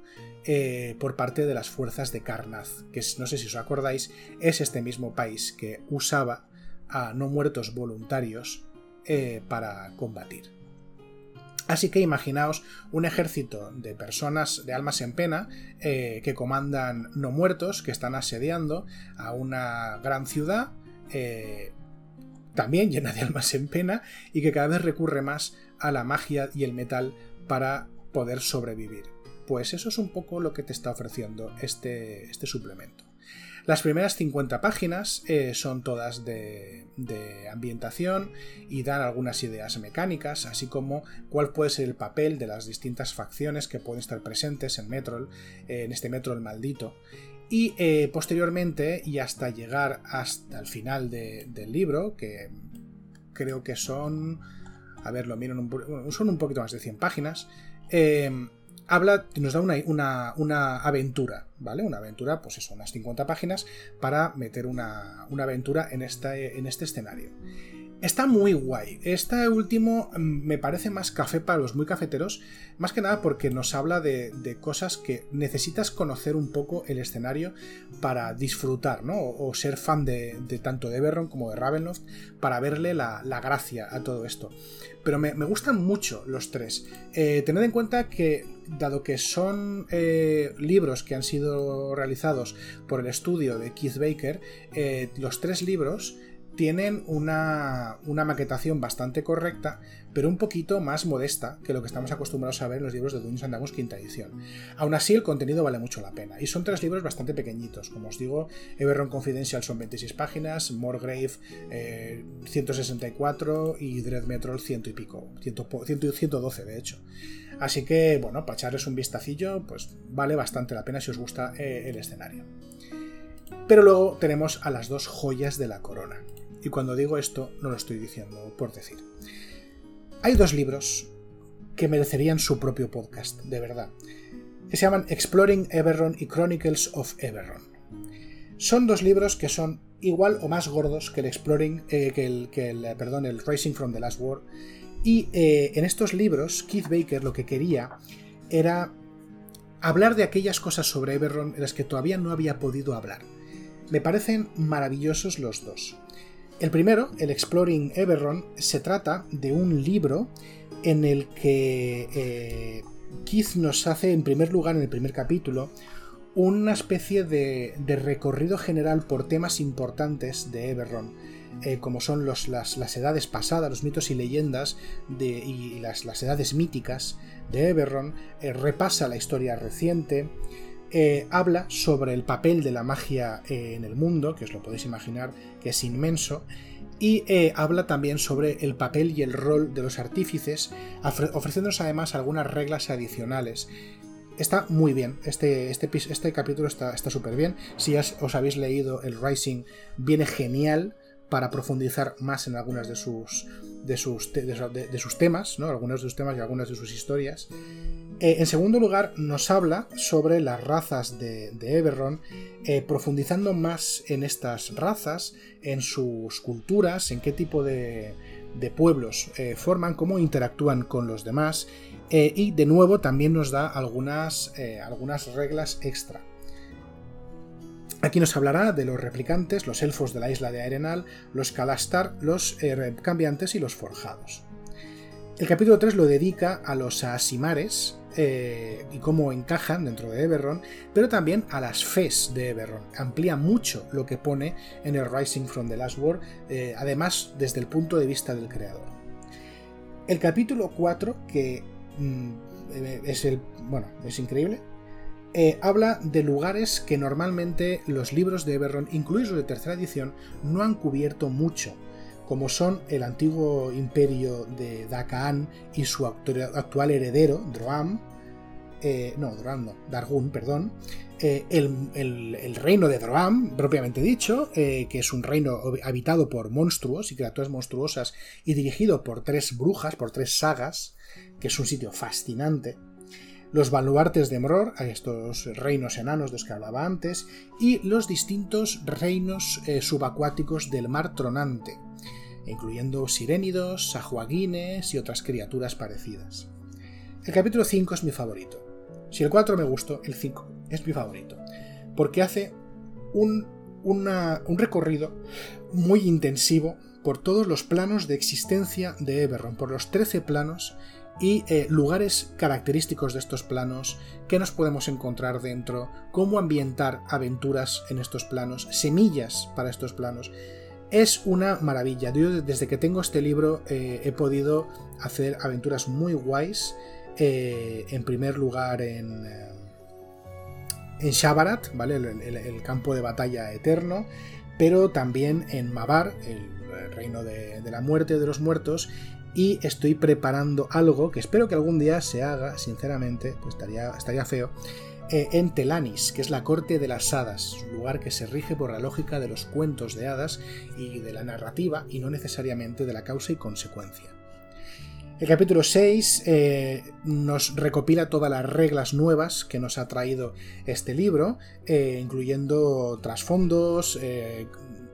eh, por parte de las fuerzas de Karnath, que no sé si os acordáis, es este mismo país que usaba a no muertos voluntarios eh, para combatir. Así que imaginaos un ejército de personas de almas en pena eh, que comandan no muertos, que están asediando a una gran ciudad, eh, también llena de almas en pena, y que cada vez recurre más a la magia y el metal para poder sobrevivir. Pues eso es un poco lo que te está ofreciendo este, este suplemento. Las primeras 50 páginas eh, son todas de, ambientación y dan algunas ideas mecánicas, así como cuál puede ser el papel de las distintas facciones que pueden estar presentes en Metrol, en este Metrol maldito. Y eh, posteriormente, y hasta llegar hasta el final del libro, que creo que son. A ver, lo miran un, son un poquito más de 100 páginas. Eh, habla, nos da una, una, aventura, ¿vale? Una aventura, pues eso, unas 50 páginas para meter una, una aventura en, en este escenario. Está muy guay. Este último mm, me parece más café para los muy cafeteros, más que nada porque nos habla de, cosas que necesitas conocer un poco el escenario para disfrutar, ¿no? O, ser fan de, tanto de Everron como de Ravenloft para verle la, gracia a todo esto. Pero me, gustan mucho los tres. Eh, tened en cuenta que, dado que son eh, libros que han sido realizados por el estudio de Keith Baker, eh, los tres libros tienen una, maquetación bastante correcta, pero un poquito más modesta que lo que estamos acostumbrados a ver en los libros de Dungeons and Dragons quinta edición. Aún así, el contenido vale mucho la pena. Y son tres libros bastante pequeñitos. Como os digo, Everron Confidential son 26 páginas, Morgrave 164 eh, y Dread Metrol 100 y pico, 112 de hecho. Así que, bueno, para echarles un vistacillo, pues vale bastante la pena si os gusta eh, el escenario. Pero luego tenemos a las dos joyas de la corona. Y cuando digo esto, no lo estoy diciendo por decir. Hay dos libros que merecerían su propio podcast, de verdad. que se llaman Exploring Eberron y Chronicles of Eberron. Son dos libros que son igual o más gordos que el Exploring, eh, que, el, que el, perdón, el Rising from the Last War. Y eh, en estos libros, Keith Baker lo que quería era hablar de aquellas cosas sobre Eberron en las que todavía no había podido hablar. Me parecen maravillosos los dos. El primero, el Exploring Eberron, se trata de un libro en el que eh, Keith nos hace, en primer lugar, en el primer capítulo, una especie de, recorrido general por temas importantes de Eberron, eh, como son las, edades pasadas, los mitos y leyendas y las, edades míticas de Eberron, eh, repasa la historia reciente, habla sobre el papel de la magia en el mundo, que os lo podéis imaginar que es inmenso, y eh, habla también sobre el papel y el rol de los artífices, ofreciéndonos además algunas reglas adicionales. Está muy bien, este, este, este capítulo está súper bien. Si os habéis leído el Rising, viene genial para profundizar más en algunas de sus, de sus, de, sus temas, ¿no? algunos de sus temas y algunas de sus historias. Eh, en segundo lugar, nos habla sobre las razas de, de Eberron, eh, profundizando más en estas razas, en sus culturas, en qué tipo de, pueblos eh, forman, cómo interactúan con los demás, y de nuevo también nos da algunas, algunas reglas extra. Aquí nos hablará de los replicantes, los elfos de la isla de Arenal, los Kalastar, los cambiantes y los forjados. El capítulo 3 lo dedica a los Asimares, eh, y cómo encajan dentro de Eberron, pero también a las fes de Eberron. Amplía mucho lo que pone en el Rising from the Last War, eh, además desde el punto de vista del creador. El capítulo 4, que mm, es el. bueno, es increíble. Eh, habla de lugares que normalmente los libros de Eberron, incluidos los de tercera edición, no han cubierto mucho como son el antiguo imperio de Dakaan y su actual heredero, Droam, eh, no, Droam no, Dargun, perdón, eh, el, reino de Droam, propiamente dicho, eh, que es un reino habitado por monstruos y criaturas monstruosas y dirigido por tres brujas, por tres sagas, que es un sitio fascinante. Los baluartes de Mror, estos reinos enanos de los que hablaba antes, y los distintos reinos subacuáticos del mar tronante, incluyendo sirénidos, sajuaguines y otras criaturas parecidas. El capítulo 5 es mi favorito. Si el 4 me gustó, el 5 es mi favorito, porque hace un, un recorrido muy intensivo por todos los planos de existencia de Eberron, por los 13 planos y eh, lugares característicos de estos planos, que nos podemos encontrar dentro, cómo ambientar aventuras en estos planos, semillas para estos planos. Es una maravilla. Yo desde que tengo este libro eh, he podido hacer aventuras muy guays. Eh, en primer lugar en, en Shabarat, ¿vale? El, campo de batalla eterno. Pero también en Mabar, el reino de, la muerte de los muertos. Y estoy preparando algo que espero que algún día se haga, sinceramente, pues estaría, estaría feo eh, en Telanis, que es la corte de las hadas, un lugar que se rige por la lógica de los cuentos de hadas y de la narrativa y no necesariamente de la causa y consecuencia. El capítulo 6 eh, nos recopila todas las reglas nuevas que nos ha traído este libro, eh, incluyendo trasfondos,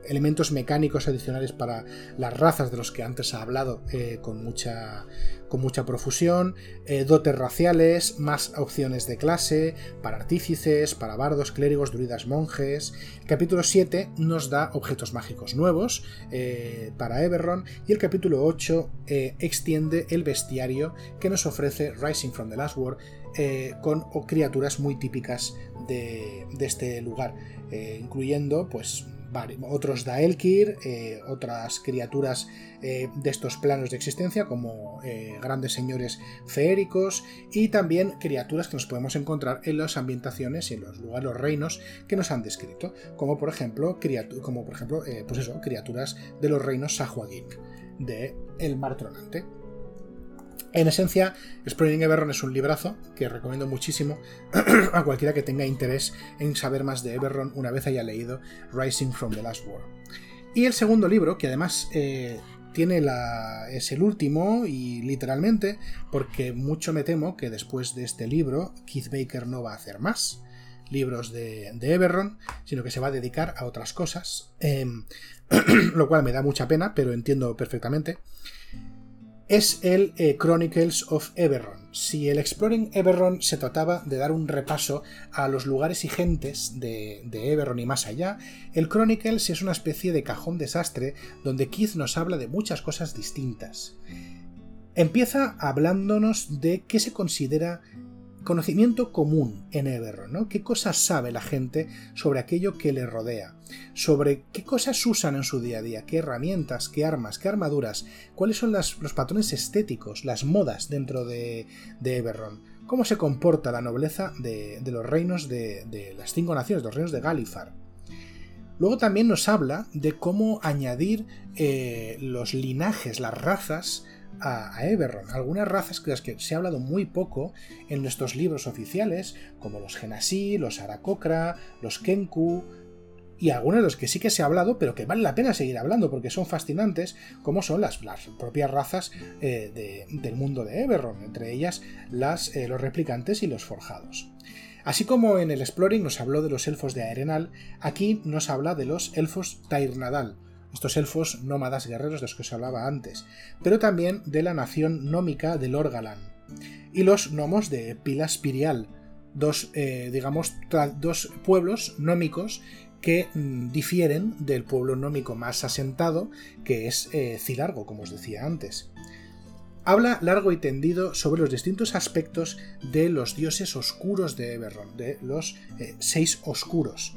elementos mecánicos adicionales para las razas de los que antes ha hablado con mucha con mucha profusión, eh, dotes raciales, más opciones de clase, para artífices, para bardos, clérigos, druidas, monjes. El capítulo 7 nos da objetos mágicos nuevos eh, para Eberron y el capítulo 8 eh, extiende el bestiario que nos ofrece Rising from the Last War con criaturas muy típicas de, de este lugar, incluyendo pues otros Daelkir, eh, otras criaturas eh, de estos planos de existencia, como eh, grandes señores feéricos, y también criaturas que nos podemos encontrar en las ambientaciones y en los lugares, los reinos que nos han descrito, como por ejemplo, como por ejemplo pues eso, criaturas de los reinos Sahuagin, de el Mar Tronante. En esencia, Exploring Eberron es un librazo que recomiendo muchísimo a cualquiera que tenga interés en saber más de Eberron una vez haya leído Rising from the Last War. Y el segundo libro, que además eh, tiene la, es el último y literalmente porque mucho me temo que después de este libro Keith Baker no va a hacer más libros de, de sino que se va a dedicar a otras cosas, em, lo cual me da mucha pena, pero entiendo perfectamente es el eh, Chronicles of Eberron. Si el Exploring Eberron se trataba de dar un repaso a los lugares y gentes de, de, Eberron y más allá, el Chronicles es una especie de cajón desastre donde Keith nos habla de muchas cosas distintas. Empieza hablándonos de qué se considera conocimiento común en Eberron, ¿no? ¿Qué cosas sabe la gente sobre aquello que le rodea? Sobre qué cosas usan en su día a día, qué herramientas, qué armas, qué armaduras, cuáles son los patrones estéticos, las modas dentro de, de cómo se comporta la nobleza de, los reinos de, las cinco naciones, de los reinos de Galifar. Luego también nos habla de cómo añadir eh, los linajes, las razas, a, Eberron. Algunas razas de las que se ha hablado muy poco en nuestros libros oficiales, como los Genasi, los Arakokra, los Kenku, y algunos de los que sí que se ha hablado, pero que vale la pena seguir hablando porque son fascinantes, como son las, propias razas eh, del mundo de Eberron, entre ellas las, eh, los replicantes y los forjados. Así como en el Exploring nos habló de los elfos de Aerenal, aquí nos habla de los elfos Tairnadal, estos elfos nómadas guerreros de los que os hablaba antes, pero también de la nación nómica del Orgalan, y los gnomos de Pilas Pirial, dos, eh, digamos, dos pueblos nómicos que mm, difieren del pueblo nómico más asentado, que es eh, Cilargo, como os decía antes. Habla largo y tendido sobre los distintos aspectos de los dioses oscuros de Eberron, de los eh, seis oscuros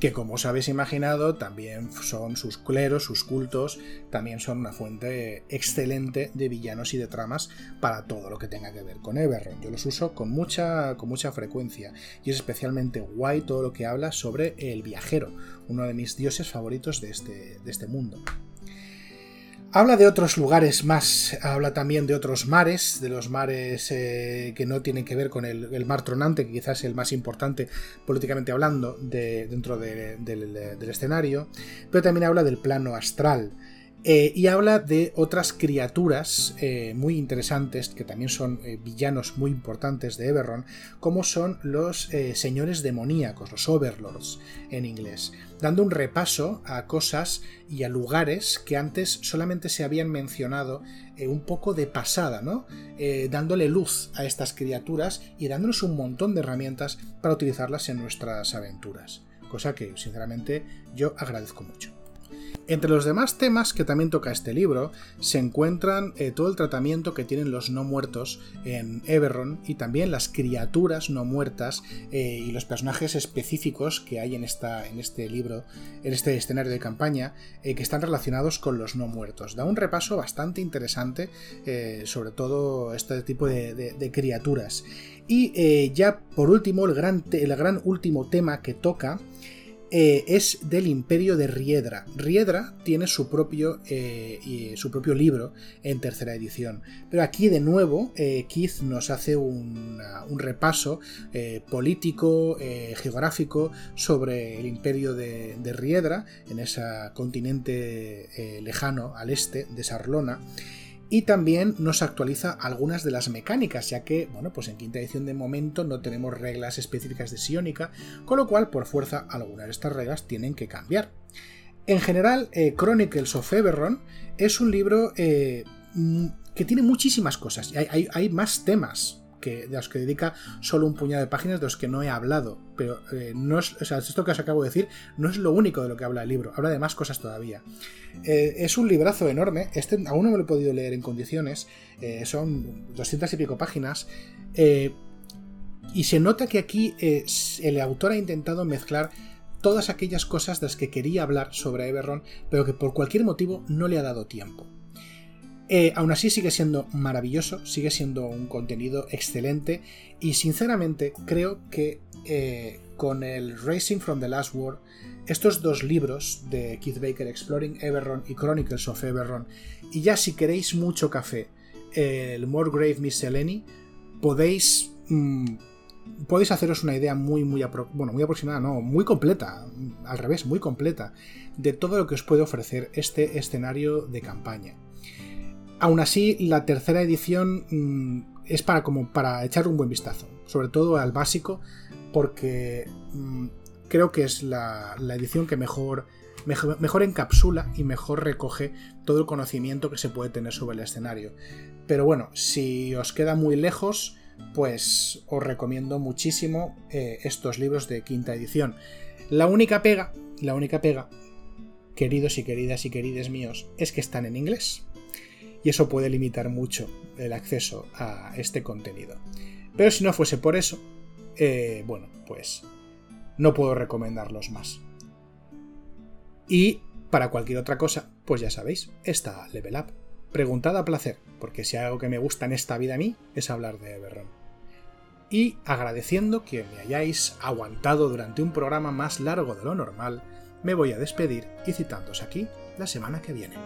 que como os habéis imaginado también son sus cleros, sus cultos, también son una fuente excelente de villanos y de tramas para todo lo que tenga que ver con Eberron. Yo los uso con mucha, con mucha frecuencia y es especialmente guay todo lo que habla sobre el viajero, uno de mis dioses favoritos de este, de este mundo. Habla de otros lugares más, habla también de otros mares, de los mares eh, que no tienen que ver con el, mar tronante, que quizás es el más importante políticamente hablando de, dentro del escenario, pero también habla del plano astral, eh, y habla de otras criaturas eh, muy interesantes, que también son eh, villanos muy importantes de Eberron, como son los señores demoníacos, los overlords en inglés, dando un repaso a cosas y a lugares que antes solamente se habían mencionado un poco de pasada, ¿no? dándole luz a estas criaturas y dándonos un montón de herramientas para utilizarlas en nuestras aventuras, cosa que sinceramente yo agradezco mucho. Entre los demás temas que también toca este libro se encuentran eh, todo el tratamiento que tienen los no muertos en Eberron y también las criaturas no muertas eh, y los personajes específicos que hay en, esta, en este libro, en este escenario de campaña, eh, que están relacionados con los no muertos. Da un repaso bastante interesante sobre todo este tipo de, criaturas. Y ya por último, el gran, el gran último tema que toca eh, es del imperio de Riedra. Riedra tiene su propio, eh, su propio libro en tercera edición. Pero aquí de nuevo eh, Keith nos hace un, repaso político, geográfico sobre el imperio de Riedra en ese continente lejano al este de Sarlona y también nos actualiza algunas de las mecánicas, ya que, bueno, pues en quinta edición de momento no tenemos reglas específicas de Sionica, con lo cual, por fuerza, algunas de estas reglas tienen que cambiar. En general, eh, Chronicles of Eberron es un libro eh, mm, que tiene muchísimas cosas, hay, hay más temas que, de los que dedica solo un puñado de páginas de los que no he hablado. Pero eh, no es, o sea, esto que os acabo de decir no es lo único de lo que habla el libro, habla de más cosas todavía. Eh, es un librazo enorme, este aún no me lo he podido leer en condiciones, eh, son 200 y pico páginas. y se nota que aquí el autor ha intentado mezclar todas aquellas cosas de las que quería hablar sobre Eberron, pero que por cualquier motivo no le ha dado tiempo. Eh, aún así sigue siendo maravilloso, sigue siendo un contenido excelente y sinceramente creo que eh, con el Racing from the Last War, estos dos libros de Keith Baker, Exploring Eberron y Chronicles of Eberron, y ya si queréis mucho café, el Morgrave Miscellany, podéis... Mm, podéis haceros una idea muy, muy, bueno, muy aproximada, no, muy completa, al revés, muy completa, de todo lo que os puede ofrecer este escenario de campaña. Aún así, la tercera edición mm, es para, como para echar un buen vistazo, sobre todo al básico, porque mm, creo que es la, edición que mejor, mejor, encapsula y mejor recoge todo el conocimiento que se puede tener sobre el escenario. Pero bueno, si os queda muy lejos, pues os recomiendo muchísimo eh, estos libros de quinta edición. La única pega, la única pega, queridos y queridas y querides míos, es que están en inglés. Eso puede limitar mucho el acceso a este contenido. Pero si no fuese por eso, eh, bueno, pues no puedo recomendarlos más. Y para cualquier otra cosa, pues ya sabéis, está Level Up. Preguntad a placer, porque si hay algo que me gusta en esta vida a mí es hablar de Everron. Y agradeciendo que me hayáis aguantado durante un programa más largo de lo normal, me voy a despedir y citándos aquí la semana que viene.